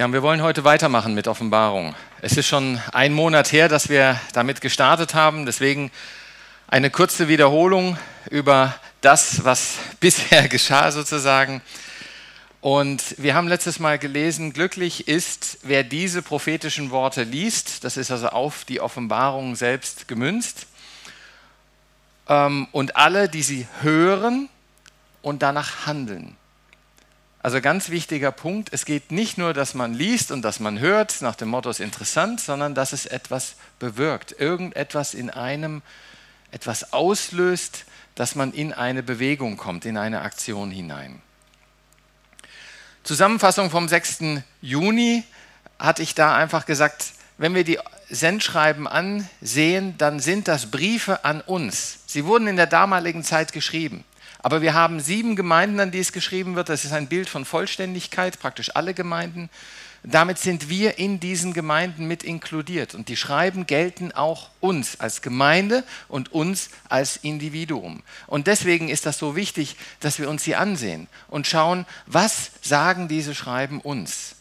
Ja, und wir wollen heute weitermachen mit Offenbarung. Es ist schon ein Monat her, dass wir damit gestartet haben. Deswegen eine kurze Wiederholung über das, was bisher geschah sozusagen. Und wir haben letztes Mal gelesen, glücklich ist, wer diese prophetischen Worte liest. Das ist also auf die Offenbarung selbst gemünzt. Ähm, und alle, die sie hören und danach handeln. Also ganz wichtiger Punkt, es geht nicht nur, dass man liest und dass man hört, nach dem Motto ist interessant, sondern dass es etwas bewirkt, irgendetwas in einem etwas auslöst, dass man in eine Bewegung kommt, in eine Aktion hinein. Zusammenfassung vom 6. Juni hatte ich da einfach gesagt, wenn wir die Sendschreiben ansehen, dann sind das Briefe an uns. Sie wurden in der damaligen Zeit geschrieben. Aber wir haben sieben Gemeinden, an die es geschrieben wird. Das ist ein Bild von Vollständigkeit, praktisch alle Gemeinden. Damit sind wir in diesen Gemeinden mit inkludiert. Und die Schreiben gelten auch uns als Gemeinde und uns als Individuum. Und deswegen ist das so wichtig, dass wir uns sie ansehen und schauen, was sagen diese Schreiben uns.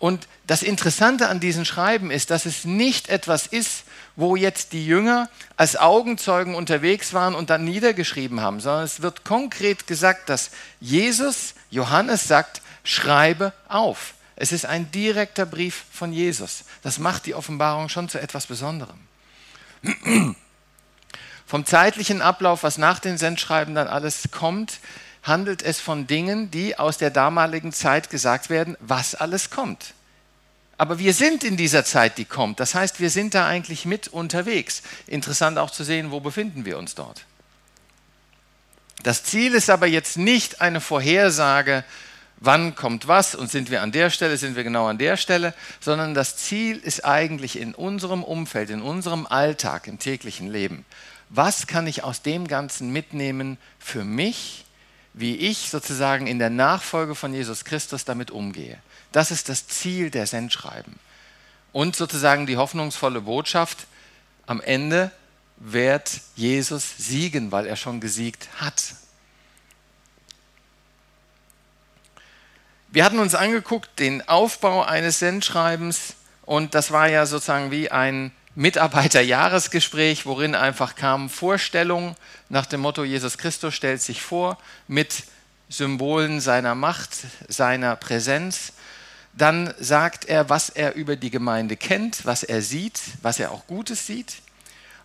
Und das Interessante an diesen Schreiben ist, dass es nicht etwas ist, wo jetzt die Jünger als Augenzeugen unterwegs waren und dann niedergeschrieben haben, sondern es wird konkret gesagt, dass Jesus, Johannes sagt, schreibe auf. Es ist ein direkter Brief von Jesus. Das macht die Offenbarung schon zu etwas Besonderem. Vom zeitlichen Ablauf, was nach den Sendschreiben dann alles kommt, handelt es von Dingen, die aus der damaligen Zeit gesagt werden, was alles kommt. Aber wir sind in dieser Zeit, die kommt. Das heißt, wir sind da eigentlich mit unterwegs. Interessant auch zu sehen, wo befinden wir uns dort. Das Ziel ist aber jetzt nicht eine Vorhersage, wann kommt was und sind wir an der Stelle, sind wir genau an der Stelle, sondern das Ziel ist eigentlich in unserem Umfeld, in unserem Alltag, im täglichen Leben. Was kann ich aus dem Ganzen mitnehmen für mich, wie ich sozusagen in der Nachfolge von Jesus Christus damit umgehe? Das ist das Ziel der Sendschreiben. Und sozusagen die hoffnungsvolle Botschaft, am Ende wird Jesus siegen, weil er schon gesiegt hat. Wir hatten uns angeguckt den Aufbau eines Sendschreibens und das war ja sozusagen wie ein Mitarbeiterjahresgespräch, worin einfach kamen Vorstellungen nach dem Motto Jesus Christus stellt sich vor mit Symbolen seiner Macht, seiner Präsenz dann sagt er, was er über die Gemeinde kennt, was er sieht, was er auch Gutes sieht.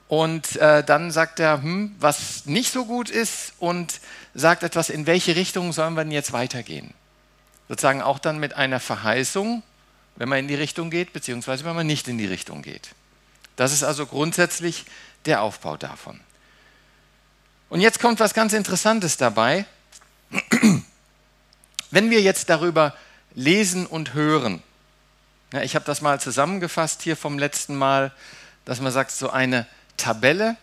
Und äh, dann sagt er, hm, was nicht so gut ist und sagt etwas, in welche Richtung sollen wir denn jetzt weitergehen. Sozusagen auch dann mit einer Verheißung, wenn man in die Richtung geht, beziehungsweise wenn man nicht in die Richtung geht. Das ist also grundsätzlich der Aufbau davon. Und jetzt kommt was ganz Interessantes dabei. Wenn wir jetzt darüber lesen und hören. Ja, ich habe das mal zusammengefasst hier vom letzten Mal, dass man sagt, so eine Tabelle,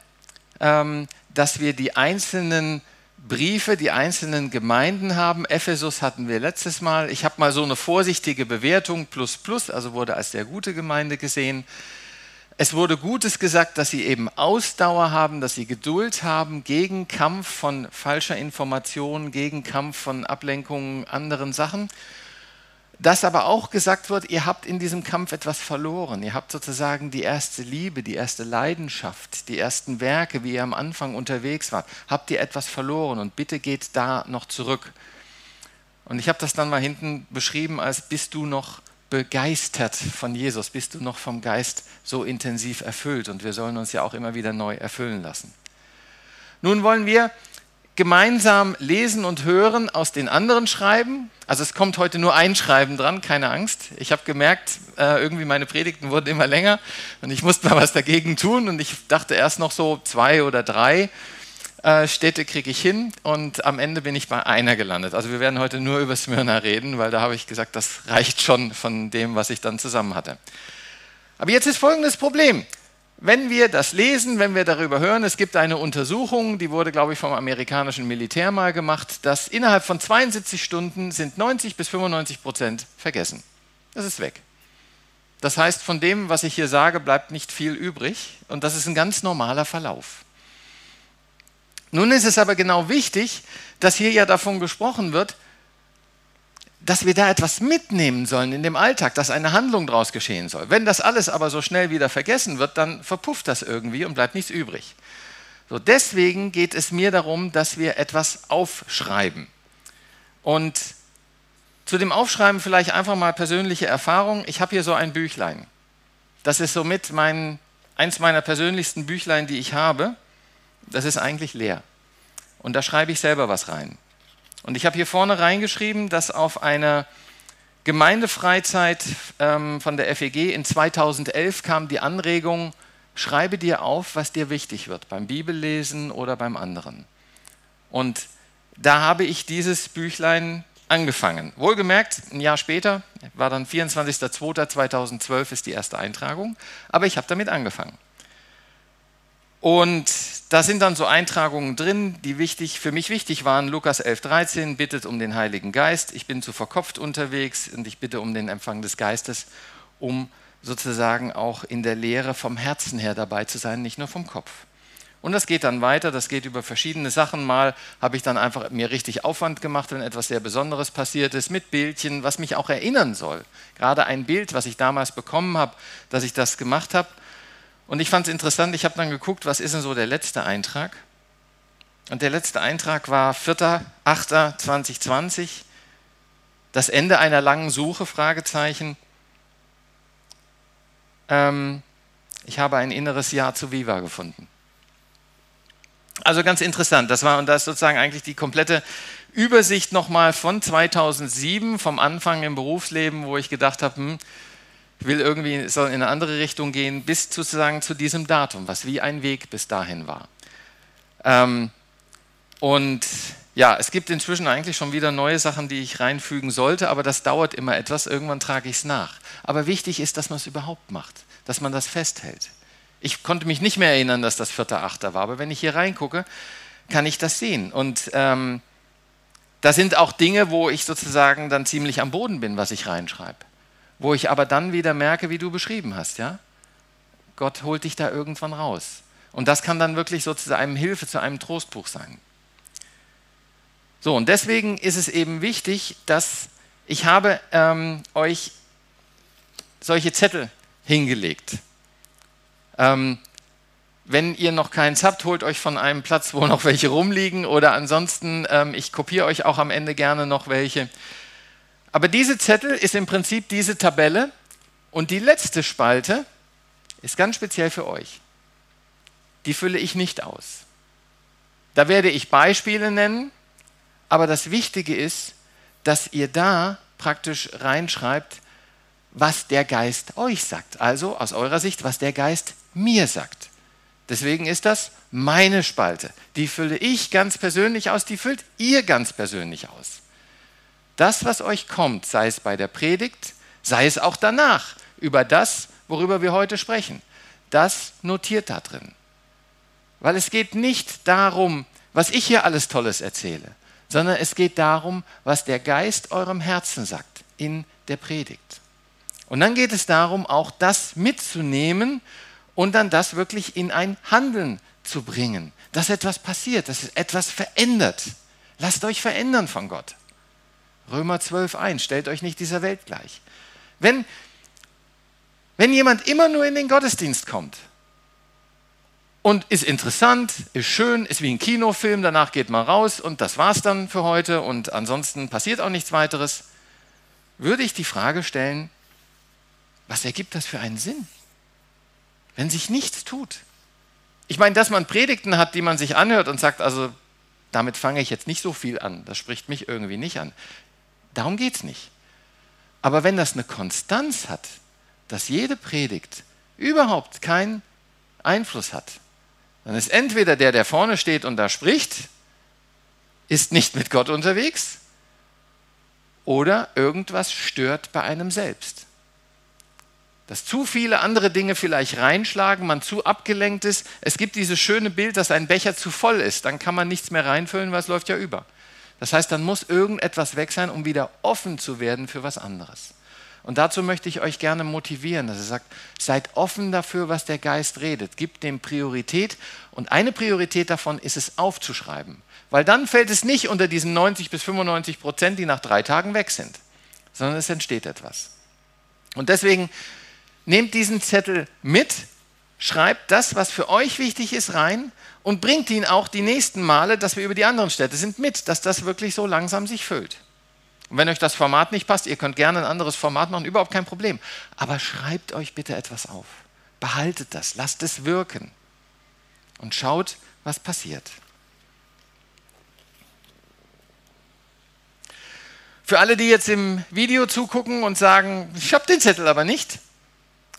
ähm, dass wir die einzelnen Briefe, die einzelnen Gemeinden haben. Ephesus hatten wir letztes Mal. Ich habe mal so eine vorsichtige Bewertung, plus plus, also wurde als sehr gute Gemeinde gesehen. Es wurde Gutes gesagt, dass sie eben Ausdauer haben, dass sie Geduld haben gegen Kampf von falscher Information, gegen Kampf von Ablenkungen, anderen Sachen dass aber auch gesagt wird, ihr habt in diesem Kampf etwas verloren. Ihr habt sozusagen die erste Liebe, die erste Leidenschaft, die ersten Werke, wie ihr am Anfang unterwegs wart, habt ihr etwas verloren und bitte geht da noch zurück. Und ich habe das dann mal hinten beschrieben als bist du noch begeistert von Jesus, bist du noch vom Geist so intensiv erfüllt und wir sollen uns ja auch immer wieder neu erfüllen lassen. Nun wollen wir gemeinsam lesen und hören aus den anderen Schreiben. Also es kommt heute nur ein Schreiben dran, keine Angst. Ich habe gemerkt, äh, irgendwie meine Predigten wurden immer länger und ich musste mal was dagegen tun und ich dachte erst noch so zwei oder drei äh, Städte kriege ich hin und am Ende bin ich bei einer gelandet. Also wir werden heute nur über Smyrna reden, weil da habe ich gesagt, das reicht schon von dem, was ich dann zusammen hatte. Aber jetzt ist folgendes Problem. Wenn wir das lesen, wenn wir darüber hören, es gibt eine Untersuchung, die wurde, glaube ich, vom amerikanischen Militär mal gemacht, dass innerhalb von 72 Stunden sind 90 bis 95 Prozent vergessen. Das ist weg. Das heißt, von dem, was ich hier sage, bleibt nicht viel übrig und das ist ein ganz normaler Verlauf. Nun ist es aber genau wichtig, dass hier ja davon gesprochen wird, dass wir da etwas mitnehmen sollen in dem Alltag, dass eine Handlung daraus geschehen soll. Wenn das alles aber so schnell wieder vergessen wird, dann verpufft das irgendwie und bleibt nichts übrig. So, deswegen geht es mir darum, dass wir etwas aufschreiben. Und zu dem Aufschreiben vielleicht einfach mal persönliche Erfahrung. Ich habe hier so ein Büchlein. Das ist somit mein, eins meiner persönlichsten Büchlein, die ich habe. Das ist eigentlich leer. Und da schreibe ich selber was rein. Und ich habe hier vorne reingeschrieben, dass auf einer Gemeindefreizeit ähm, von der FEG in 2011 kam die Anregung, schreibe dir auf, was dir wichtig wird, beim Bibellesen oder beim anderen. Und da habe ich dieses Büchlein angefangen. Wohlgemerkt, ein Jahr später, war dann 24.02.2012 ist die erste Eintragung, aber ich habe damit angefangen. Und da sind dann so Eintragungen drin, die wichtig, für mich wichtig waren. Lukas 11,13 bittet um den Heiligen Geist. Ich bin zu verkopft unterwegs und ich bitte um den Empfang des Geistes, um sozusagen auch in der Lehre vom Herzen her dabei zu sein, nicht nur vom Kopf. Und das geht dann weiter, das geht über verschiedene Sachen. Mal habe ich dann einfach mir richtig Aufwand gemacht, wenn etwas sehr Besonderes passiert ist, mit Bildchen, was mich auch erinnern soll. Gerade ein Bild, was ich damals bekommen habe, dass ich das gemacht habe. Und ich fand es interessant, ich habe dann geguckt, was ist denn so der letzte Eintrag? Und der letzte Eintrag war 4.8.2020, das Ende einer langen Suche, Fragezeichen. Ähm, ich habe ein inneres Ja zu Viva gefunden. Also ganz interessant, das war und das ist sozusagen eigentlich die komplette Übersicht nochmal von 2007, vom Anfang im Berufsleben, wo ich gedacht habe, hm, will irgendwie soll in eine andere Richtung gehen, bis sozusagen zu diesem Datum, was wie ein Weg bis dahin war. Ähm, und ja, es gibt inzwischen eigentlich schon wieder neue Sachen, die ich reinfügen sollte, aber das dauert immer etwas. Irgendwann trage ich es nach. Aber wichtig ist, dass man es überhaupt macht, dass man das festhält. Ich konnte mich nicht mehr erinnern, dass das vierte Achter war, aber wenn ich hier reingucke, kann ich das sehen. Und ähm, da sind auch Dinge, wo ich sozusagen dann ziemlich am Boden bin, was ich reinschreibe wo ich aber dann wieder merke, wie du beschrieben hast, ja? Gott holt dich da irgendwann raus. Und das kann dann wirklich so zu einem Hilfe, zu einem Trostbuch sein. So, und deswegen ist es eben wichtig, dass ich habe ähm, euch solche Zettel hingelegt. Ähm, wenn ihr noch keins habt, holt euch von einem Platz, wo noch welche rumliegen oder ansonsten, ähm, ich kopiere euch auch am Ende gerne noch welche. Aber diese Zettel ist im Prinzip diese Tabelle und die letzte Spalte ist ganz speziell für euch. Die fülle ich nicht aus. Da werde ich Beispiele nennen, aber das Wichtige ist, dass ihr da praktisch reinschreibt, was der Geist euch sagt. Also aus eurer Sicht, was der Geist mir sagt. Deswegen ist das meine Spalte. Die fülle ich ganz persönlich aus, die füllt ihr ganz persönlich aus. Das, was euch kommt, sei es bei der Predigt, sei es auch danach, über das, worüber wir heute sprechen, das notiert da drin. Weil es geht nicht darum, was ich hier alles Tolles erzähle, sondern es geht darum, was der Geist eurem Herzen sagt in der Predigt. Und dann geht es darum, auch das mitzunehmen und dann das wirklich in ein Handeln zu bringen, dass etwas passiert, dass etwas verändert. Lasst euch verändern von Gott. Römer 12 ein, stellt euch nicht dieser Welt gleich. Wenn, wenn jemand immer nur in den Gottesdienst kommt und ist interessant, ist schön, ist wie ein Kinofilm, danach geht man raus und das war's dann für heute und ansonsten passiert auch nichts weiteres, würde ich die Frage stellen, was ergibt das für einen Sinn, wenn sich nichts tut? Ich meine, dass man Predigten hat, die man sich anhört und sagt, also damit fange ich jetzt nicht so viel an, das spricht mich irgendwie nicht an. Darum geht es nicht. Aber wenn das eine Konstanz hat, dass jede Predigt überhaupt keinen Einfluss hat, dann ist entweder der, der vorne steht und da spricht, ist nicht mit Gott unterwegs, oder irgendwas stört bei einem selbst. Dass zu viele andere Dinge vielleicht reinschlagen, man zu abgelenkt ist. Es gibt dieses schöne Bild, dass ein Becher zu voll ist, dann kann man nichts mehr reinfüllen, weil es läuft ja über. Das heißt, dann muss irgendetwas weg sein, um wieder offen zu werden für was anderes. Und dazu möchte ich euch gerne motivieren, dass er sagt, seid offen dafür, was der Geist redet. Gebt dem Priorität. Und eine Priorität davon ist es aufzuschreiben. Weil dann fällt es nicht unter diesen 90 bis 95 Prozent, die nach drei Tagen weg sind. sondern es entsteht etwas. Und deswegen nehmt diesen Zettel mit, schreibt das, was für euch wichtig ist, rein und bringt ihn auch die nächsten Male, dass wir über die anderen Städte sind, mit, dass das wirklich so langsam sich füllt. Und wenn euch das Format nicht passt, ihr könnt gerne ein anderes Format machen, überhaupt kein Problem. Aber schreibt euch bitte etwas auf. Behaltet das, lasst es wirken und schaut, was passiert. Für alle, die jetzt im Video zugucken und sagen, ich habe den Zettel aber nicht,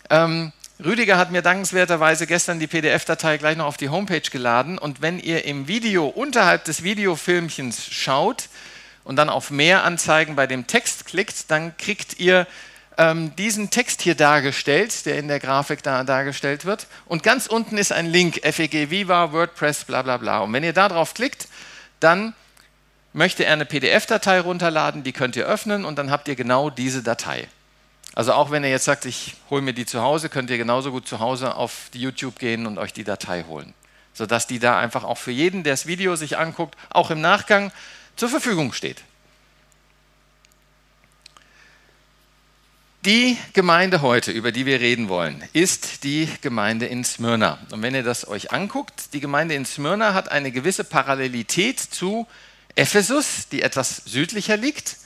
ähm, Rüdiger hat mir dankenswerterweise gestern die PDF-Datei gleich noch auf die Homepage geladen. Und wenn ihr im Video unterhalb des Videofilmchens schaut und dann auf Mehr anzeigen bei dem Text klickt, dann kriegt ihr ähm, diesen Text hier dargestellt, der in der Grafik da dargestellt wird. Und ganz unten ist ein Link, FEG Viva, WordPress, bla bla bla. Und wenn ihr da drauf klickt, dann möchte er eine PDF-Datei runterladen, die könnt ihr öffnen und dann habt ihr genau diese Datei. Also auch wenn ihr jetzt sagt, ich hole mir die zu Hause, könnt ihr genauso gut zu Hause auf YouTube gehen und euch die Datei holen. Sodass die da einfach auch für jeden, der das Video sich anguckt, auch im Nachgang zur Verfügung steht. Die Gemeinde heute, über die wir reden wollen, ist die Gemeinde in Smyrna. Und wenn ihr das euch anguckt, die Gemeinde in Smyrna hat eine gewisse Parallelität zu Ephesus, die etwas südlicher liegt.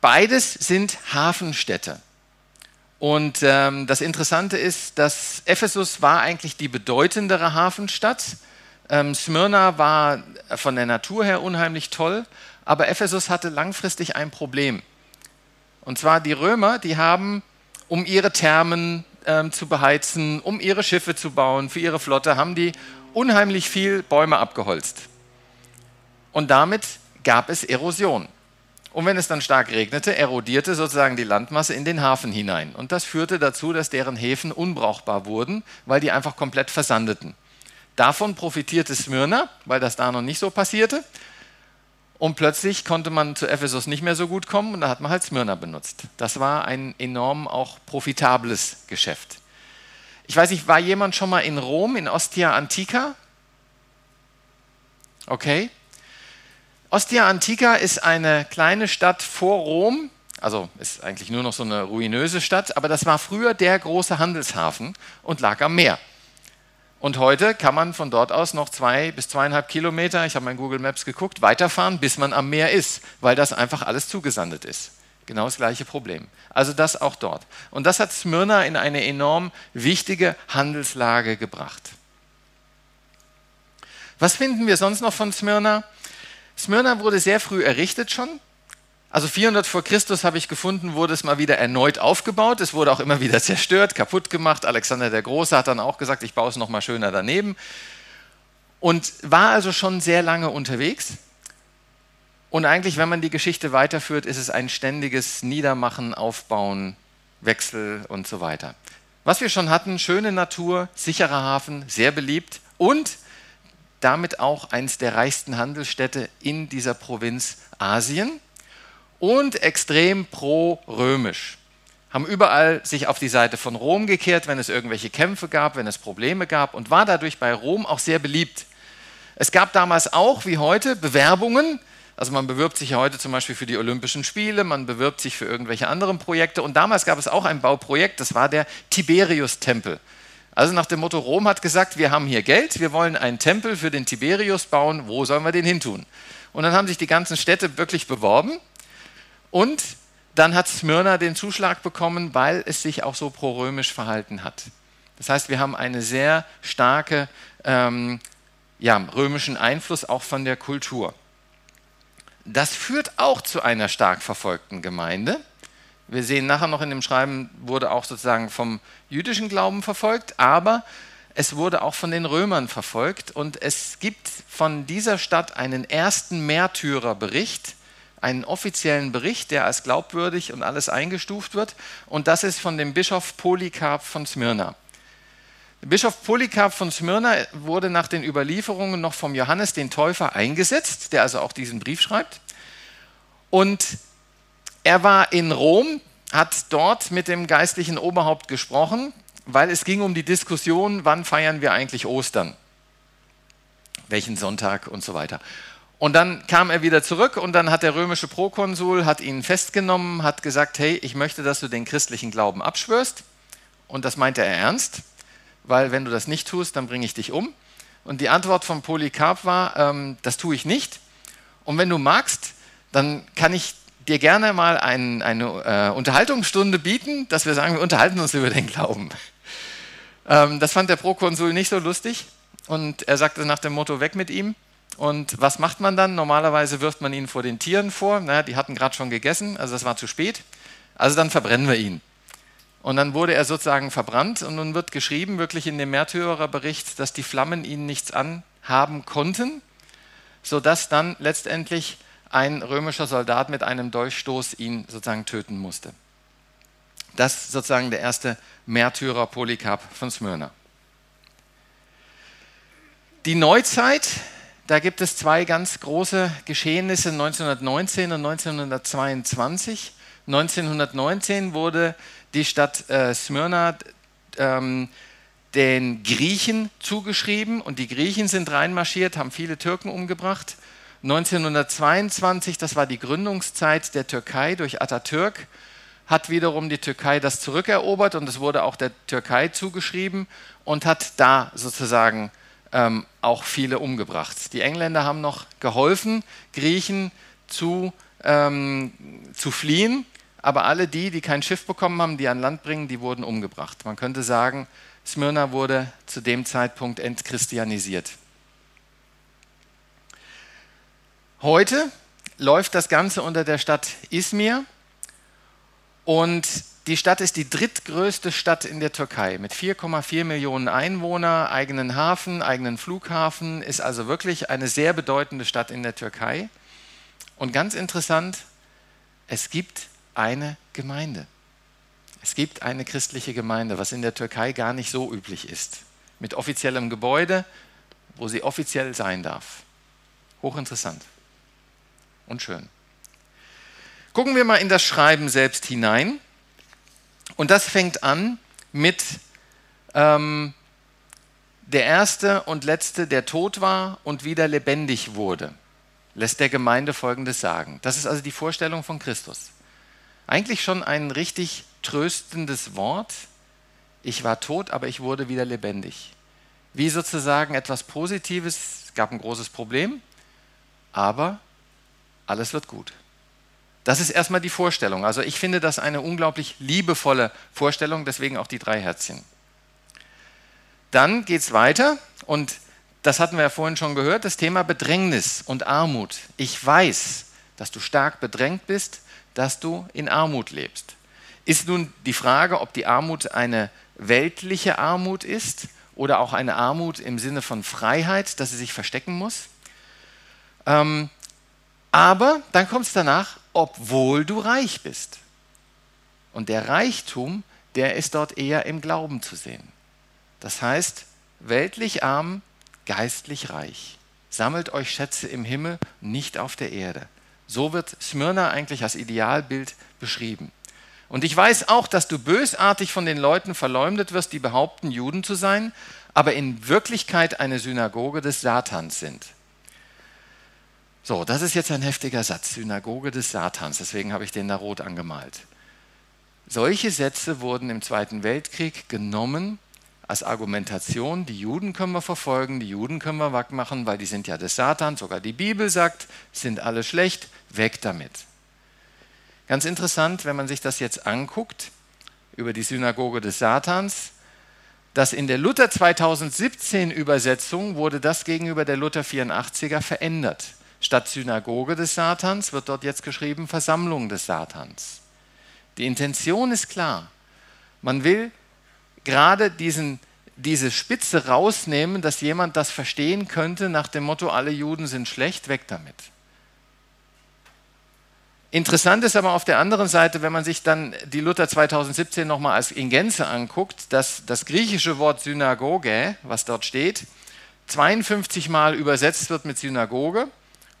Beides sind Hafenstädte. Und ähm, das Interessante ist, dass Ephesus war eigentlich die bedeutendere Hafenstadt. Ähm, Smyrna war von der Natur her unheimlich toll, aber Ephesus hatte langfristig ein Problem. Und zwar die Römer, die haben, um ihre Thermen ähm, zu beheizen, um ihre Schiffe zu bauen, für ihre Flotte, haben die unheimlich viel Bäume abgeholzt. Und damit gab es Erosion. Und wenn es dann stark regnete, erodierte sozusagen die Landmasse in den Hafen hinein. Und das führte dazu, dass deren Häfen unbrauchbar wurden, weil die einfach komplett versandeten. Davon profitierte Smyrna, weil das da noch nicht so passierte. Und plötzlich konnte man zu Ephesus nicht mehr so gut kommen und da hat man halt Smyrna benutzt. Das war ein enorm auch profitables Geschäft. Ich weiß nicht, war jemand schon mal in Rom, in Ostia Antica? Okay. Ostia Antica ist eine kleine Stadt vor Rom, also ist eigentlich nur noch so eine ruinöse Stadt, aber das war früher der große Handelshafen und lag am Meer. Und heute kann man von dort aus noch zwei bis zweieinhalb Kilometer, ich habe mein Google Maps geguckt, weiterfahren, bis man am Meer ist, weil das einfach alles zugesandet ist. Genau das gleiche Problem. Also das auch dort. Und das hat Smyrna in eine enorm wichtige Handelslage gebracht. Was finden wir sonst noch von Smyrna? Smyrna wurde sehr früh errichtet schon. Also 400 vor Christus habe ich gefunden, wurde es mal wieder erneut aufgebaut. Es wurde auch immer wieder zerstört, kaputt gemacht. Alexander der Große hat dann auch gesagt, ich baue es noch mal schöner daneben. Und war also schon sehr lange unterwegs. Und eigentlich, wenn man die Geschichte weiterführt, ist es ein ständiges Niedermachen, Aufbauen, Wechsel und so weiter. Was wir schon hatten, schöne Natur, sicherer Hafen, sehr beliebt und damit auch eines der reichsten Handelsstädte in dieser Provinz Asien und extrem pro-römisch. Haben überall sich auf die Seite von Rom gekehrt, wenn es irgendwelche Kämpfe gab, wenn es Probleme gab und war dadurch bei Rom auch sehr beliebt. Es gab damals auch, wie heute, Bewerbungen. Also man bewirbt sich heute zum Beispiel für die Olympischen Spiele, man bewirbt sich für irgendwelche anderen Projekte. Und damals gab es auch ein Bauprojekt, das war der Tiberius-Tempel. Also nach dem Motto, Rom hat gesagt, wir haben hier Geld, wir wollen einen Tempel für den Tiberius bauen, wo sollen wir den hintun? Und dann haben sich die ganzen Städte wirklich beworben und dann hat Smyrna den Zuschlag bekommen, weil es sich auch so prorömisch verhalten hat. Das heißt, wir haben einen sehr starken ähm, ja, römischen Einfluss auch von der Kultur. Das führt auch zu einer stark verfolgten Gemeinde. Wir sehen nachher noch in dem Schreiben, wurde auch sozusagen vom jüdischen Glauben verfolgt, aber es wurde auch von den Römern verfolgt und es gibt von dieser Stadt einen ersten Märtyrerbericht, einen offiziellen Bericht, der als glaubwürdig und alles eingestuft wird und das ist von dem Bischof Polycarp von Smyrna. Der Bischof Polycarp von Smyrna wurde nach den Überlieferungen noch vom Johannes den Täufer eingesetzt, der also auch diesen Brief schreibt. Und er war in Rom, hat dort mit dem geistlichen Oberhaupt gesprochen, weil es ging um die Diskussion, wann feiern wir eigentlich Ostern, welchen Sonntag und so weiter. Und dann kam er wieder zurück und dann hat der römische Prokonsul hat ihn festgenommen, hat gesagt, hey, ich möchte, dass du den christlichen Glauben abschwörst. Und das meinte er ernst, weil wenn du das nicht tust, dann bringe ich dich um. Und die Antwort von Polycarp war, ähm, das tue ich nicht. Und wenn du magst, dann kann ich dir gerne mal ein, eine äh, Unterhaltungsstunde bieten, dass wir sagen, wir unterhalten uns über den Glauben. Ähm, das fand der Prokonsul nicht so lustig und er sagte nach dem Motto, weg mit ihm. Und was macht man dann? Normalerweise wirft man ihn vor den Tieren vor. Naja, die hatten gerade schon gegessen, also das war zu spät. Also dann verbrennen wir ihn. Und dann wurde er sozusagen verbrannt und nun wird geschrieben, wirklich in dem Märtyrerbericht, dass die Flammen ihn nichts anhaben konnten, sodass dann letztendlich ein römischer Soldat mit einem Dolchstoß ihn sozusagen töten musste. Das ist sozusagen der erste Märtyrer Polycarp von Smyrna. Die Neuzeit da gibt es zwei ganz große Geschehnisse 1919 und 1922. 1919 wurde die Stadt äh, Smyrna ähm, den Griechen zugeschrieben und die Griechen sind reinmarschiert, haben viele Türken umgebracht. 1922, das war die Gründungszeit der Türkei durch Atatürk, hat wiederum die Türkei das zurückerobert und es wurde auch der Türkei zugeschrieben und hat da sozusagen ähm, auch viele umgebracht. Die Engländer haben noch geholfen, Griechen zu, ähm, zu fliehen, aber alle die, die kein Schiff bekommen haben, die an Land bringen, die wurden umgebracht. Man könnte sagen, Smyrna wurde zu dem Zeitpunkt entchristianisiert. Heute läuft das Ganze unter der Stadt Izmir und die Stadt ist die drittgrößte Stadt in der Türkei mit 4,4 Millionen Einwohnern, eigenen Hafen, eigenen Flughafen, ist also wirklich eine sehr bedeutende Stadt in der Türkei. Und ganz interessant, es gibt eine Gemeinde. Es gibt eine christliche Gemeinde, was in der Türkei gar nicht so üblich ist. Mit offiziellem Gebäude, wo sie offiziell sein darf. Hochinteressant und schön. Gucken wir mal in das Schreiben selbst hinein. Und das fängt an mit ähm, der erste und letzte, der tot war und wieder lebendig wurde, lässt der Gemeinde Folgendes sagen. Das ist also die Vorstellung von Christus. Eigentlich schon ein richtig tröstendes Wort. Ich war tot, aber ich wurde wieder lebendig. Wie sozusagen etwas Positives, es gab ein großes Problem, aber alles wird gut. Das ist erstmal die Vorstellung. Also ich finde das eine unglaublich liebevolle Vorstellung, deswegen auch die drei Herzchen. Dann geht es weiter und das hatten wir ja vorhin schon gehört, das Thema Bedrängnis und Armut. Ich weiß, dass du stark bedrängt bist, dass du in Armut lebst. Ist nun die Frage, ob die Armut eine weltliche Armut ist oder auch eine Armut im Sinne von Freiheit, dass sie sich verstecken muss. Ähm, aber dann kommt es danach, obwohl du reich bist. Und der Reichtum, der ist dort eher im Glauben zu sehen. Das heißt, weltlich arm, geistlich reich. Sammelt euch Schätze im Himmel, nicht auf der Erde. So wird Smyrna eigentlich als Idealbild beschrieben. Und ich weiß auch, dass du bösartig von den Leuten verleumdet wirst, die behaupten, Juden zu sein, aber in Wirklichkeit eine Synagoge des Satans sind. So, das ist jetzt ein heftiger Satz, Synagoge des Satans, deswegen habe ich den da rot angemalt. Solche Sätze wurden im Zweiten Weltkrieg genommen als Argumentation, die Juden können wir verfolgen, die Juden können wir wegmachen, weil die sind ja des Satans, sogar die Bibel sagt, sind alle schlecht, weg damit. Ganz interessant, wenn man sich das jetzt anguckt, über die Synagoge des Satans, dass in der Luther 2017 Übersetzung wurde das gegenüber der Luther 84er verändert. Statt Synagoge des Satans wird dort jetzt geschrieben Versammlung des Satans. Die Intention ist klar. Man will gerade diesen, diese Spitze rausnehmen, dass jemand das verstehen könnte nach dem Motto, alle Juden sind schlecht, weg damit. Interessant ist aber auf der anderen Seite, wenn man sich dann die Luther 2017 nochmal in Gänze anguckt, dass das griechische Wort Synagoge, was dort steht, 52 Mal übersetzt wird mit Synagoge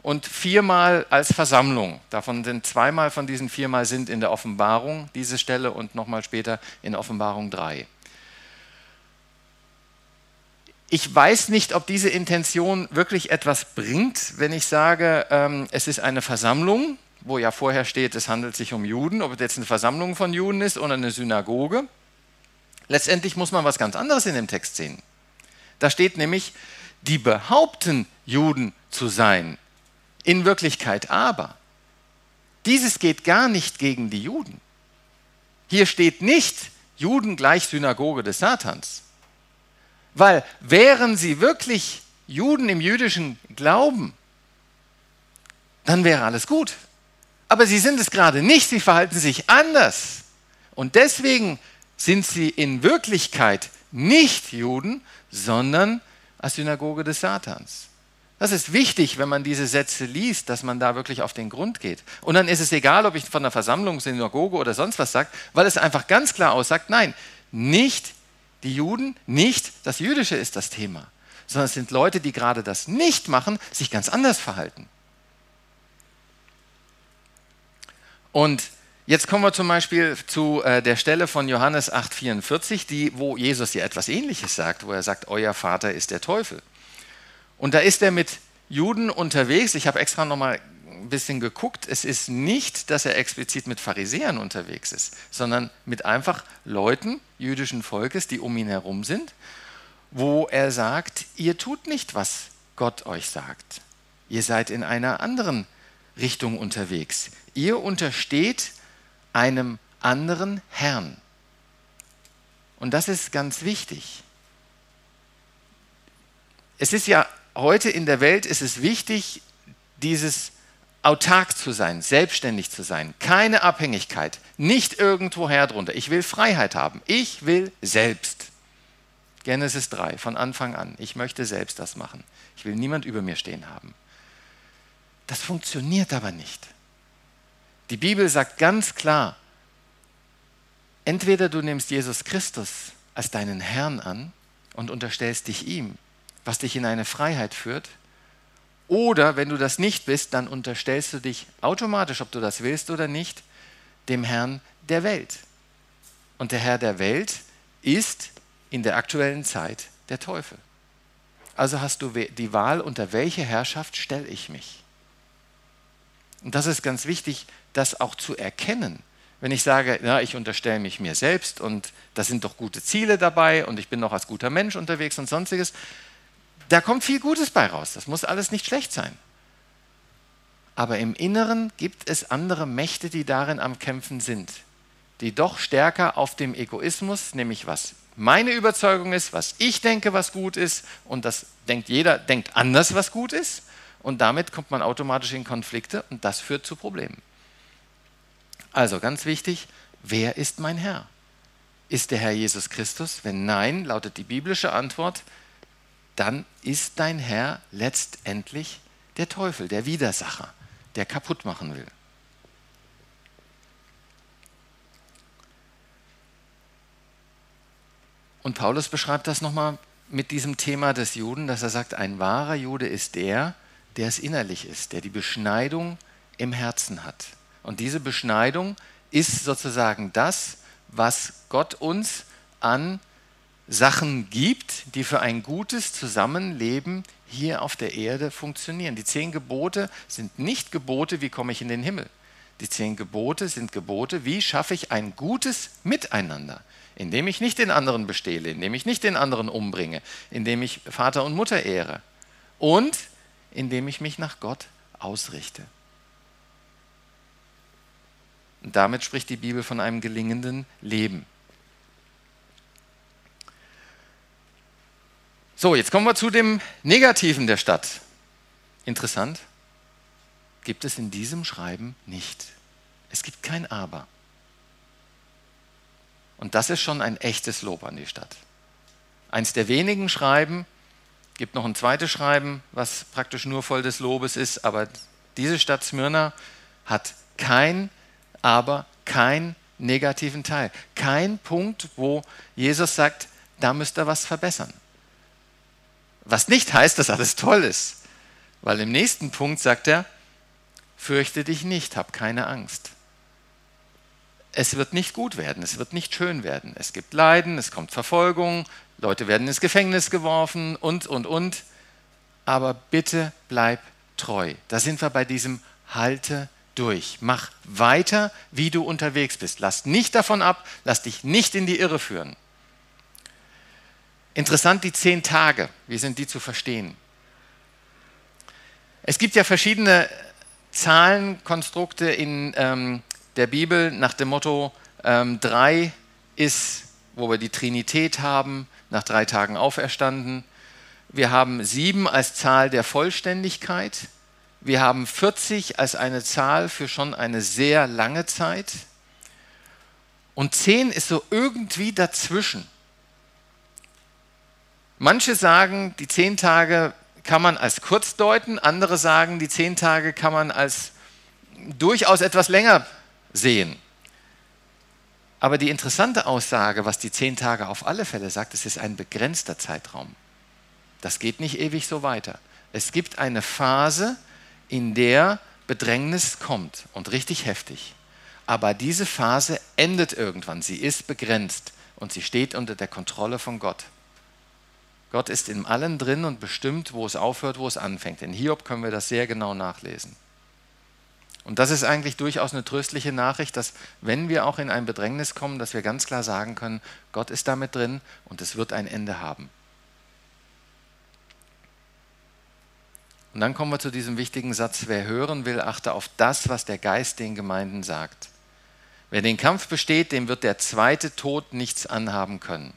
und viermal als Versammlung. Davon sind zweimal von diesen viermal sind in der Offenbarung diese Stelle und nochmal später in Offenbarung 3. ich weiß nicht, ob diese Intention wirklich etwas bringt, wenn ich sage, ähm, es ist eine Versammlung, wo ja vorher steht, es handelt sich um Juden, ob es jetzt eine Versammlung von Juden ist oder eine Synagoge. Letztendlich muss man was ganz anderes in dem Text sehen. Da steht nämlich, die behaupten, Juden zu sein, in Wirklichkeit aber. Dieses geht gar nicht gegen die Juden. Hier steht nicht Juden gleich Synagoge des Satans. Weil wären sie wirklich Juden im jüdischen Glauben, dann wäre alles gut. Aber sie sind es gerade nicht, sie verhalten sich anders. Und deswegen sind sie in Wirklichkeit nicht Juden, sondern als Synagoge des Satans. Das ist wichtig, wenn man diese Sätze liest, dass man da wirklich auf den Grund geht. Und dann ist es egal, ob ich von der Versammlung, Synagoge oder sonst was sage, weil es einfach ganz klar aussagt, nein, nicht die Juden, nicht das Jüdische ist das Thema, sondern es sind Leute, die gerade das nicht machen, sich ganz anders verhalten. Und jetzt kommen wir zum Beispiel zu äh, der Stelle von Johannes 8,44, die, wo Jesus ja etwas Ähnliches sagt, wo er sagt, euer Vater ist der Teufel. Und da ist er mit Juden unterwegs. Ich habe extra nochmal ein bisschen geguckt. Es ist nicht, dass er explizit mit Pharisäern unterwegs ist, sondern mit einfach Leuten jüdischen Volkes, die um ihn herum sind, wo er sagt, ihr tut nicht, was Gott euch sagt. Ihr seid in einer anderen Richtung unterwegs. Ihr untersteht einem anderen Herrn. Und das ist ganz wichtig. Es ist ja heute in der Welt ist es wichtig, dieses autark zu sein, selbstständig zu sein, keine Abhängigkeit, nicht irgendwoher drunter. Ich will Freiheit haben. Ich will selbst. Genesis 3 von Anfang an. Ich möchte selbst das machen. Ich will niemand über mir stehen haben. Das funktioniert aber nicht. Die Bibel sagt ganz klar, entweder du nimmst Jesus Christus als deinen Herrn an und unterstellst dich ihm, was dich in eine Freiheit führt, oder wenn du das nicht bist, dann unterstellst du dich automatisch, ob du das willst oder nicht, dem Herrn der Welt. Und der Herr der Welt ist in der aktuellen Zeit der Teufel. Also hast du die Wahl, unter welche Herrschaft stelle ich mich. Und das ist ganz wichtig, das auch zu erkennen. Wenn ich sage, ja, ich unterstelle mich mir selbst und da sind doch gute Ziele dabei und ich bin noch als guter Mensch unterwegs und sonstiges, da kommt viel Gutes bei raus. Das muss alles nicht schlecht sein. Aber im Inneren gibt es andere Mächte, die darin am Kämpfen sind, die doch stärker auf dem Egoismus, nämlich was meine Überzeugung ist, was ich denke, was gut ist, und das denkt jeder, denkt anders, was gut ist, und damit kommt man automatisch in Konflikte und das führt zu Problemen. Also ganz wichtig, wer ist mein Herr? Ist der Herr Jesus Christus? Wenn nein, lautet die biblische Antwort, dann ist dein Herr letztendlich der Teufel, der Widersacher, der kaputt machen will. Und Paulus beschreibt das nochmal mit diesem Thema des Juden, dass er sagt, ein wahrer Jude ist der, der es innerlich ist, der die Beschneidung im Herzen hat. Und diese Beschneidung ist sozusagen das, was Gott uns an Sachen gibt, die für ein gutes Zusammenleben hier auf der Erde funktionieren. Die zehn Gebote sind nicht Gebote, wie komme ich in den Himmel. Die zehn Gebote sind Gebote, wie schaffe ich ein gutes Miteinander, indem ich nicht den anderen bestehle, indem ich nicht den anderen umbringe, indem ich Vater und Mutter ehre und indem ich mich nach Gott ausrichte. Und damit spricht die Bibel von einem gelingenden Leben. So, jetzt kommen wir zu dem Negativen der Stadt. Interessant, gibt es in diesem Schreiben nicht. Es gibt kein Aber. Und das ist schon ein echtes Lob an die Stadt. Eins der wenigen Schreiben, gibt noch ein zweites Schreiben, was praktisch nur voll des Lobes ist, aber diese Stadt Smyrna hat kein Aber, keinen negativen Teil. Kein Punkt, wo Jesus sagt, da müsst ihr was verbessern. Was nicht heißt, dass alles toll ist. Weil im nächsten Punkt sagt er, fürchte dich nicht, hab keine Angst. Es wird nicht gut werden, es wird nicht schön werden. Es gibt Leiden, es kommt Verfolgung, Leute werden ins Gefängnis geworfen und, und, und. Aber bitte bleib treu. Da sind wir bei diesem Halte durch. Mach weiter, wie du unterwegs bist. Lass nicht davon ab, lass dich nicht in die Irre führen. Interessant die zehn Tage. Wie sind die zu verstehen? Es gibt ja verschiedene Zahlenkonstrukte in ähm, der Bibel nach dem Motto, ähm, drei ist, wo wir die Trinität haben, nach drei Tagen auferstanden. Wir haben sieben als Zahl der Vollständigkeit. Wir haben 40 als eine Zahl für schon eine sehr lange Zeit. Und 10 ist so irgendwie dazwischen. Manche sagen, die 10 Tage kann man als kurz deuten, andere sagen, die 10 Tage kann man als durchaus etwas länger sehen. Aber die interessante Aussage, was die 10 Tage auf alle Fälle sagt, es ist ein begrenzter Zeitraum. Das geht nicht ewig so weiter. Es gibt eine Phase, in der Bedrängnis kommt und richtig heftig. Aber diese Phase endet irgendwann. Sie ist begrenzt und sie steht unter der Kontrolle von Gott. Gott ist in allen drin und bestimmt, wo es aufhört, wo es anfängt. In Hiob können wir das sehr genau nachlesen. Und das ist eigentlich durchaus eine tröstliche Nachricht, dass wenn wir auch in ein Bedrängnis kommen, dass wir ganz klar sagen können, Gott ist damit drin und es wird ein Ende haben. Und dann kommen wir zu diesem wichtigen Satz, wer hören will, achte auf das, was der Geist den Gemeinden sagt. Wer den Kampf besteht, dem wird der zweite Tod nichts anhaben können.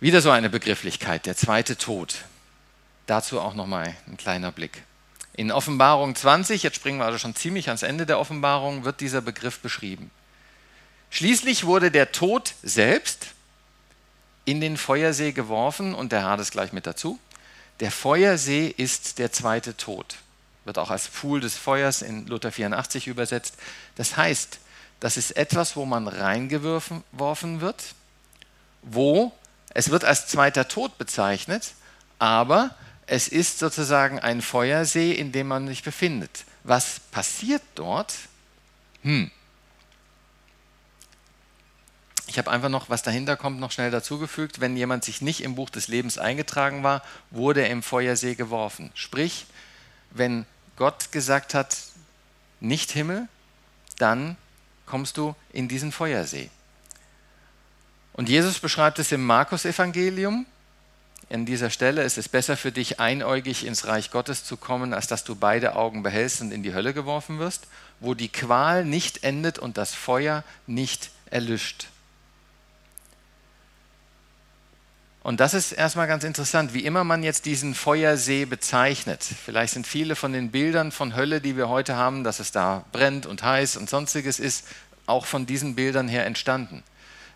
Wieder so eine Begrifflichkeit, der zweite Tod. Dazu auch nochmal ein kleiner Blick. In Offenbarung 20, jetzt springen wir also schon ziemlich ans Ende der Offenbarung, wird dieser Begriff beschrieben. Schließlich wurde der Tod selbst in den Feuersee geworfen und der Hades gleich mit dazu. Der Feuersee ist der zweite Tod. Wird auch als Pfuhl des Feuers in Luther 84 übersetzt. Das heißt, das ist etwas, wo man reingeworfen wird, wo es wird als zweiter Tod bezeichnet, aber es ist sozusagen ein Feuersee, in dem man sich befindet. Was passiert dort? Hm. Ich habe einfach noch, was dahinter kommt, noch schnell dazugefügt. Wenn jemand sich nicht im Buch des Lebens eingetragen war, wurde er im Feuersee geworfen. Sprich, wenn Gott gesagt hat, nicht Himmel, dann kommst du in diesen Feuersee. Und Jesus beschreibt es im Markus-Evangelium. An dieser Stelle ist es besser für dich, einäugig ins Reich Gottes zu kommen, als dass du beide Augen behältst und in die Hölle geworfen wirst, wo die Qual nicht endet und das Feuer nicht erlischt. Und das ist erstmal ganz interessant, wie immer man jetzt diesen Feuersee bezeichnet. Vielleicht sind viele von den Bildern von Hölle, die wir heute haben, dass es da brennt und heiß und sonstiges ist, auch von diesen Bildern her entstanden.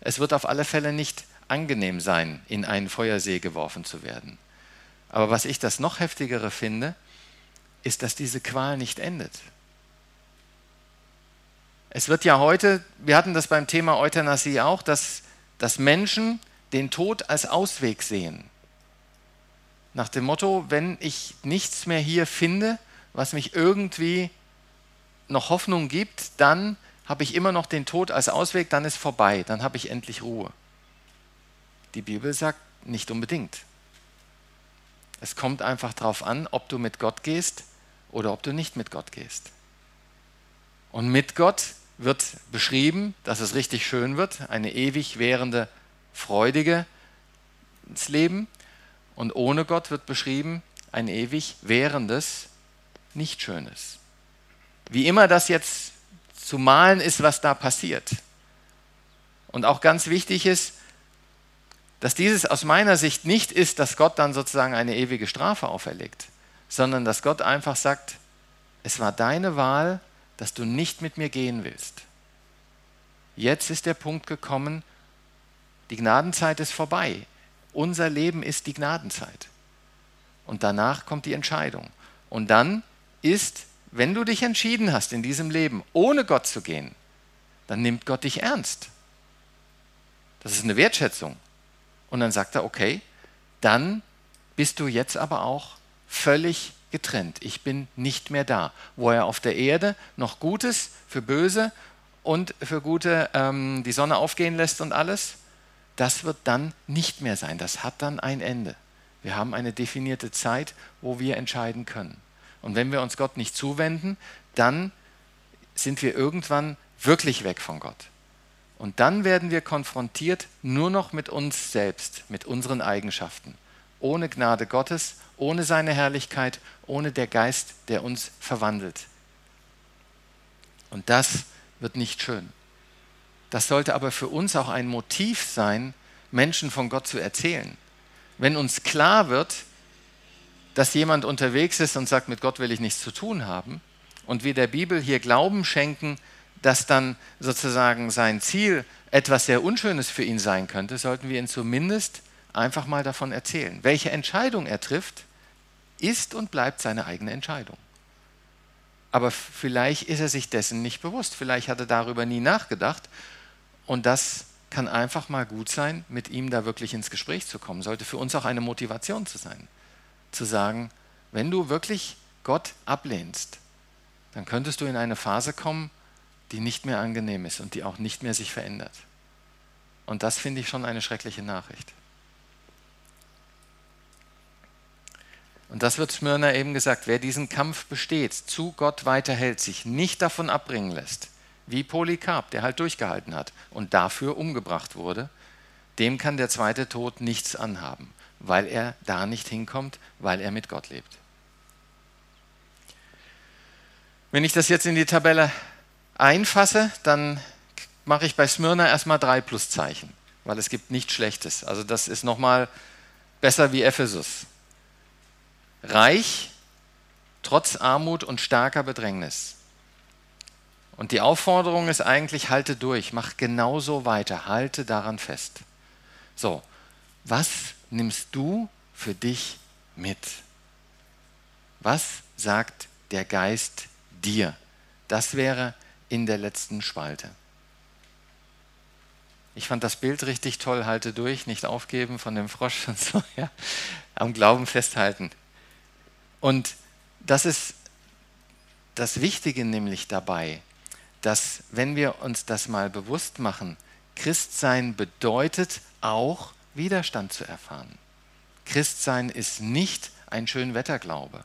Es wird auf alle Fälle nicht angenehm sein, in einen Feuersee geworfen zu werden. Aber was ich das noch heftigere finde, ist, dass diese Qual nicht endet. Es wird ja heute, wir hatten das beim Thema Euthanasie auch, dass, dass Menschen den Tod als Ausweg sehen. Nach dem Motto, wenn ich nichts mehr hier finde, was mich irgendwie noch Hoffnung gibt, dann habe ich immer noch den Tod als Ausweg, dann ist vorbei, dann habe ich endlich Ruhe. Die Bibel sagt nicht unbedingt. Es kommt einfach darauf an, ob du mit Gott gehst oder ob du nicht mit Gott gehst. Und mit Gott wird beschrieben, dass es richtig schön wird, eine ewig währende freudiges Leben und ohne Gott wird beschrieben ein ewig währendes, nicht schönes. Wie immer das jetzt zu malen ist, was da passiert. Und auch ganz wichtig ist, dass dieses aus meiner Sicht nicht ist, dass Gott dann sozusagen eine ewige Strafe auferlegt, sondern dass Gott einfach sagt, es war deine Wahl, dass du nicht mit mir gehen willst. Jetzt ist der Punkt gekommen, die Gnadenzeit ist vorbei. Unser Leben ist die Gnadenzeit. Und danach kommt die Entscheidung. Und dann ist, wenn du dich entschieden hast in diesem Leben, ohne Gott zu gehen, dann nimmt Gott dich ernst. Das ist eine Wertschätzung. Und dann sagt er, okay, dann bist du jetzt aber auch völlig getrennt. Ich bin nicht mehr da. Wo er auf der Erde noch Gutes für Böse und für Gute ähm, die Sonne aufgehen lässt und alles, das wird dann nicht mehr sein. Das hat dann ein Ende. Wir haben eine definierte Zeit, wo wir entscheiden können. Und wenn wir uns Gott nicht zuwenden, dann sind wir irgendwann wirklich weg von Gott. Und dann werden wir konfrontiert nur noch mit uns selbst, mit unseren Eigenschaften. Ohne Gnade Gottes, ohne seine Herrlichkeit, ohne der Geist, der uns verwandelt. Und das wird nicht schön. Das sollte aber für uns auch ein Motiv sein, Menschen von Gott zu erzählen. Wenn uns klar wird, dass jemand unterwegs ist und sagt, mit Gott will ich nichts zu tun haben, und wir der Bibel hier Glauben schenken, dass dann sozusagen sein Ziel etwas sehr Unschönes für ihn sein könnte, sollten wir ihn zumindest einfach mal davon erzählen. Welche Entscheidung er trifft, ist und bleibt seine eigene Entscheidung. Aber vielleicht ist er sich dessen nicht bewusst, vielleicht hat er darüber nie nachgedacht und das kann einfach mal gut sein, mit ihm da wirklich ins Gespräch zu kommen. Sollte für uns auch eine Motivation zu sein, zu sagen, wenn du wirklich Gott ablehnst, dann könntest du in eine Phase kommen, die nicht mehr angenehm ist und die auch nicht mehr sich verändert. Und das finde ich schon eine schreckliche Nachricht. Und das wird Smyrna eben gesagt, wer diesen Kampf besteht, zu Gott weiterhält, sich nicht davon abbringen lässt, wie Polycarp, der halt durchgehalten hat und dafür umgebracht wurde, dem kann der zweite Tod nichts anhaben, weil er da nicht hinkommt, weil er mit Gott lebt. Wenn ich das jetzt in die Tabelle einfasse, dann mache ich bei Smyrna erstmal drei Pluszeichen, weil es gibt nichts Schlechtes. Also das ist nochmal besser wie Ephesus. Reich, trotz Armut und starker Bedrängnis. Und die Aufforderung ist eigentlich, halte durch, mach genauso weiter, halte daran fest. So, was nimmst du für dich mit? Was sagt der Geist dir? Das wäre in der letzten Spalte. Ich fand das Bild richtig toll, halte durch, nicht aufgeben von dem Frosch und so, ja. Am Glauben festhalten. Und das ist das Wichtige nämlich dabei, dass wenn wir uns das mal bewusst machen, Christsein bedeutet auch Widerstand zu erfahren. Christsein ist nicht ein Schönwetterglaube.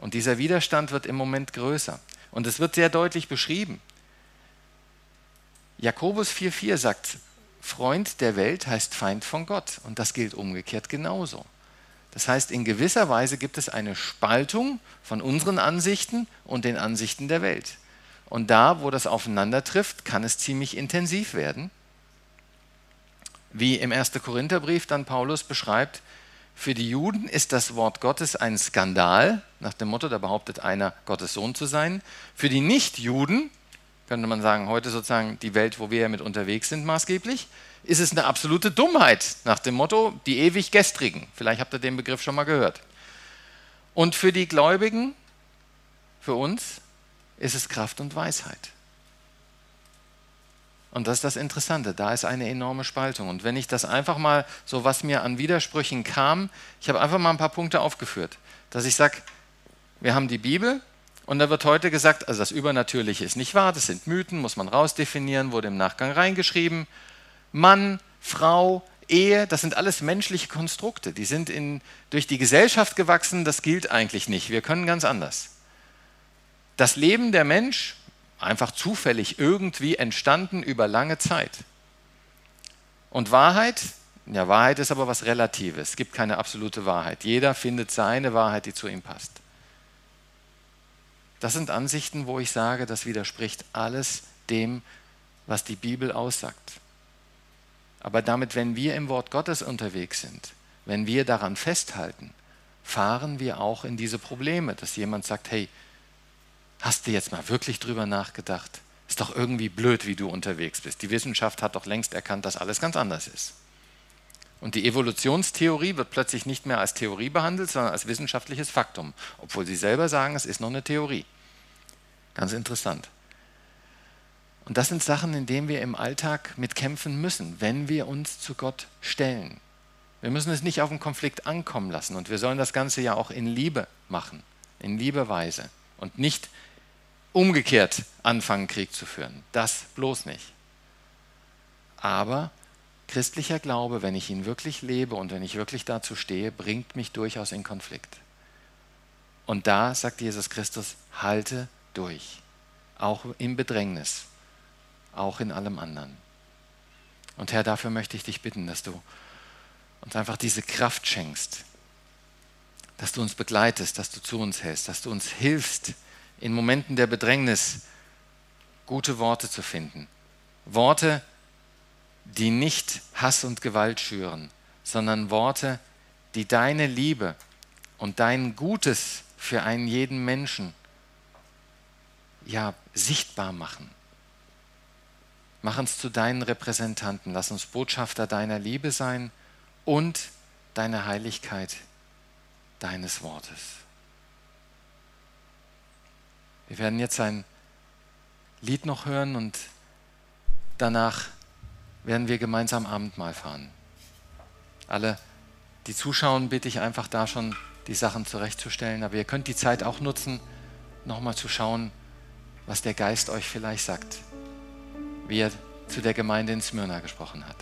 Und dieser Widerstand wird im Moment größer. Und es wird sehr deutlich beschrieben. Jakobus 4,4 sagt, Freund der Welt heißt Feind von Gott. Und das gilt umgekehrt genauso. Das heißt, in gewisser Weise gibt es eine Spaltung von unseren Ansichten und den Ansichten der Welt. Und da, wo das aufeinander trifft, kann es ziemlich intensiv werden. Wie im 1. Korintherbrief dann Paulus beschreibt, für die Juden ist das Wort Gottes ein Skandal, nach dem Motto, da behauptet einer, Gottes Sohn zu sein. Für die Nichtjuden, könnte man sagen, heute sozusagen die Welt, wo wir mit unterwegs sind, maßgeblich, ist es eine absolute Dummheit, nach dem Motto, die ewig Gestrigen. Vielleicht habt ihr den Begriff schon mal gehört. Und für die Gläubigen, für uns, ist es Kraft und Weisheit. Und das ist das Interessante, da ist eine enorme Spaltung. Und wenn ich das einfach mal, so was mir an Widersprüchen kam, ich habe einfach mal ein paar Punkte aufgeführt, dass ich sage, wir haben die Bibel und da wird heute gesagt, also das Übernatürliche ist nicht wahr, das sind Mythen, muss man rausdefinieren, wurde im Nachgang reingeschrieben. Mann, Frau, Ehe, das sind alles menschliche Konstrukte, die sind in, durch die Gesellschaft gewachsen, das gilt eigentlich nicht, wir können ganz anders. Das Leben der Mensch einfach zufällig irgendwie entstanden über lange Zeit. Und Wahrheit, ja, Wahrheit ist aber was Relatives. Es gibt keine absolute Wahrheit. Jeder findet seine Wahrheit, die zu ihm passt. Das sind Ansichten, wo ich sage, das widerspricht alles dem, was die Bibel aussagt. Aber damit, wenn wir im Wort Gottes unterwegs sind, wenn wir daran festhalten, fahren wir auch in diese Probleme, dass jemand sagt, hey, Hast du jetzt mal wirklich drüber nachgedacht? Ist doch irgendwie blöd, wie du unterwegs bist. Die Wissenschaft hat doch längst erkannt, dass alles ganz anders ist. Und die Evolutionstheorie wird plötzlich nicht mehr als Theorie behandelt, sondern als wissenschaftliches Faktum, obwohl sie selber sagen, es ist noch eine Theorie. Ganz interessant. Und das sind Sachen, in denen wir im Alltag mitkämpfen müssen, wenn wir uns zu Gott stellen. Wir müssen es nicht auf den Konflikt ankommen lassen und wir sollen das Ganze ja auch in Liebe machen, in Liebeweise und nicht umgekehrt anfangen, Krieg zu führen. Das bloß nicht. Aber christlicher Glaube, wenn ich ihn wirklich lebe und wenn ich wirklich dazu stehe, bringt mich durchaus in Konflikt. Und da sagt Jesus Christus, halte durch, auch im Bedrängnis, auch in allem anderen. Und Herr, dafür möchte ich dich bitten, dass du uns einfach diese Kraft schenkst, dass du uns begleitest, dass du zu uns hältst, dass du uns hilfst, in Momenten der Bedrängnis gute Worte zu finden. Worte, die nicht Hass und Gewalt schüren, sondern Worte, die deine Liebe und dein Gutes für einen jeden Menschen ja sichtbar machen. Mach uns zu deinen Repräsentanten, lass uns Botschafter deiner Liebe sein und deiner Heiligkeit, deines Wortes. Wir werden jetzt ein Lied noch hören und danach werden wir gemeinsam Abendmahl fahren. Alle, die zuschauen, bitte ich einfach da schon die Sachen zurechtzustellen. Aber ihr könnt die Zeit auch nutzen, nochmal zu schauen, was der Geist euch vielleicht sagt, wie er zu der Gemeinde in Smyrna gesprochen hat.